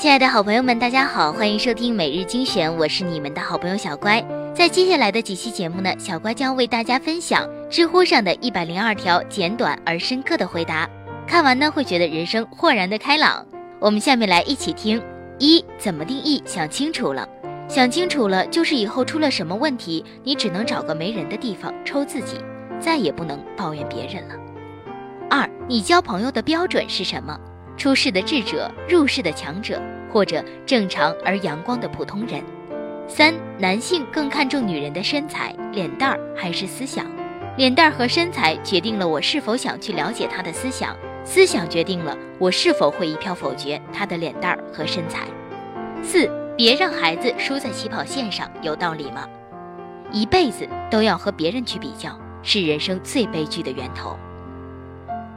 亲爱的好朋友们，大家好，欢迎收听每日精选，我是你们的好朋友小乖。在接下来的几期节目呢，小乖将为大家分享知乎上的一百零二条简短而深刻的回答，看完呢会觉得人生豁然的开朗。我们下面来一起听：一、怎么定义想清楚了？想清楚了，就是以后出了什么问题，你只能找个没人的地方抽自己，再也不能抱怨别人了。二、你交朋友的标准是什么？出世的智者，入世的强者，或者正常而阳光的普通人。三，男性更看重女人的身材、脸蛋儿还是思想？脸蛋儿和身材决定了我是否想去了解她的思想，思想决定了我是否会一票否决她的脸蛋儿和身材。四，别让孩子输在起跑线上，有道理吗？一辈子都要和别人去比较，是人生最悲剧的源头。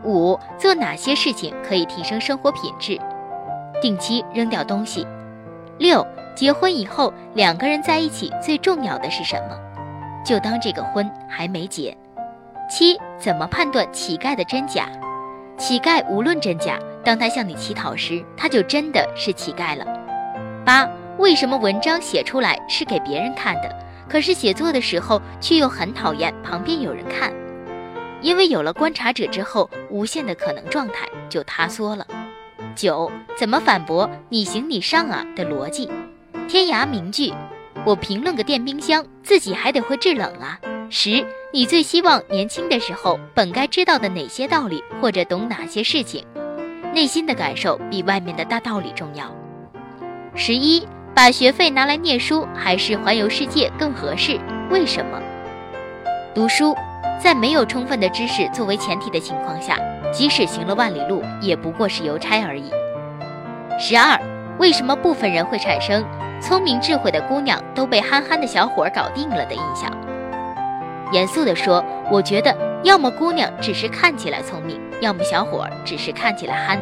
五做哪些事情可以提升生活品质？定期扔掉东西。六结婚以后两个人在一起最重要的是什么？就当这个婚还没结。七怎么判断乞丐的真假？乞丐无论真假，当他向你乞讨时，他就真的是乞丐了。八为什么文章写出来是给别人看的，可是写作的时候却又很讨厌旁边有人看？因为有了观察者之后，无限的可能状态就塌缩了。九，怎么反驳“你行你上啊”的逻辑？天涯名句，我评论个电冰箱，自己还得会制冷啊。十，你最希望年轻的时候本该知道的哪些道理，或者懂哪些事情？内心的感受比外面的大道理重要。十一，把学费拿来念书还是环游世界更合适？为什么？读书。在没有充分的知识作为前提的情况下，即使行了万里路，也不过是邮差而已。十二，为什么部分人会产生聪明智慧的姑娘都被憨憨的小伙搞定了的印象？严肃地说，我觉得要么姑娘只是看起来聪明，要么小伙只是看起来憨。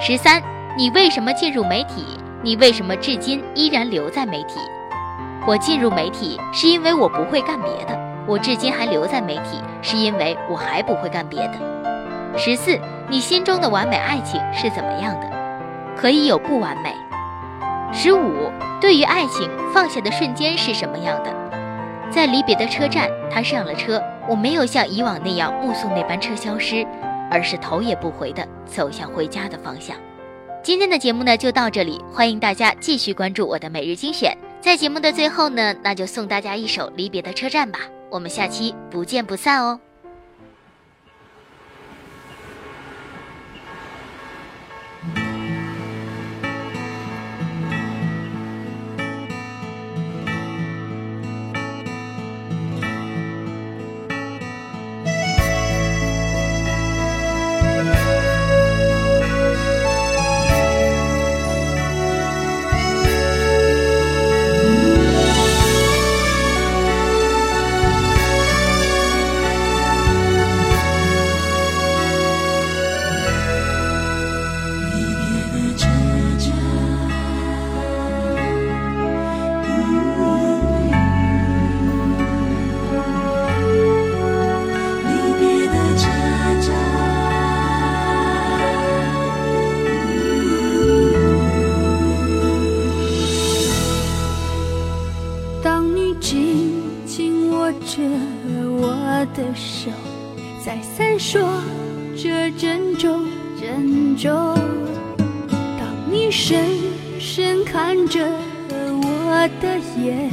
十三，你为什么进入媒体？你为什么至今依然留在媒体？我进入媒体是因为我不会干别的。我至今还留在媒体，是因为我还不会干别的。十四，你心中的完美爱情是怎么样的？可以有不完美。十五，对于爱情放下的瞬间是什么样的？在离别的车站，他上了车，我没有像以往那样目送那班车消失，而是头也不回地走向回家的方向。今天的节目呢就到这里，欢迎大家继续关注我的每日精选。在节目的最后呢，那就送大家一首《离别的车站》吧。我们下期不见不散哦。我的手，在闪烁着珍重珍重。当你深深看着我的眼，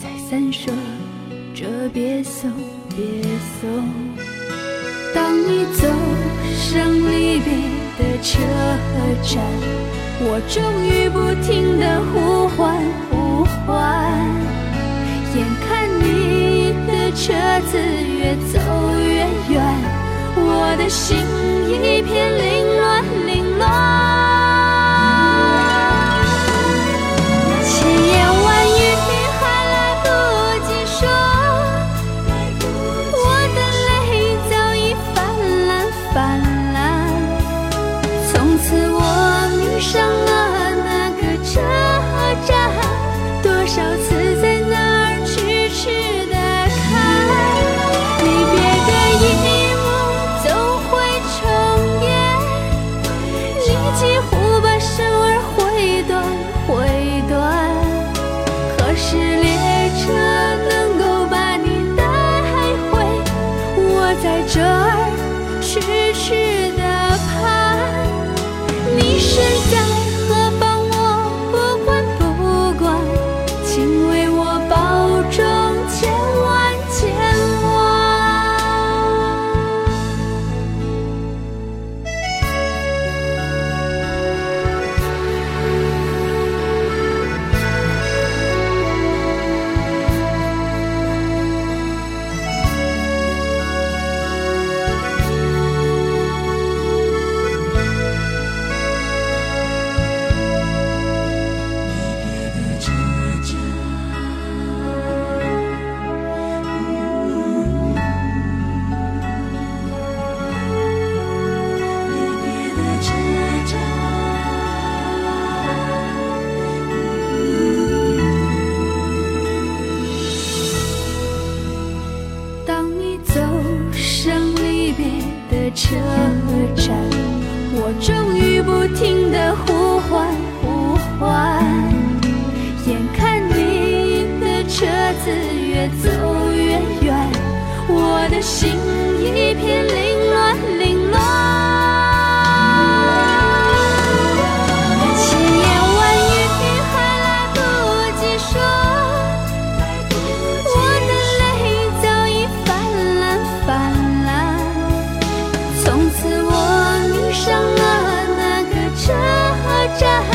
在闪烁着别送别送。当你走上离别的车站，我终于不停地呼唤呼唤，眼看你车子越走越远，我的心一片凌乱。在这儿痴痴地盼。你身在站，我终于不停的呼唤呼唤，眼看你的车子越走越远，我的心一片上了那个车站，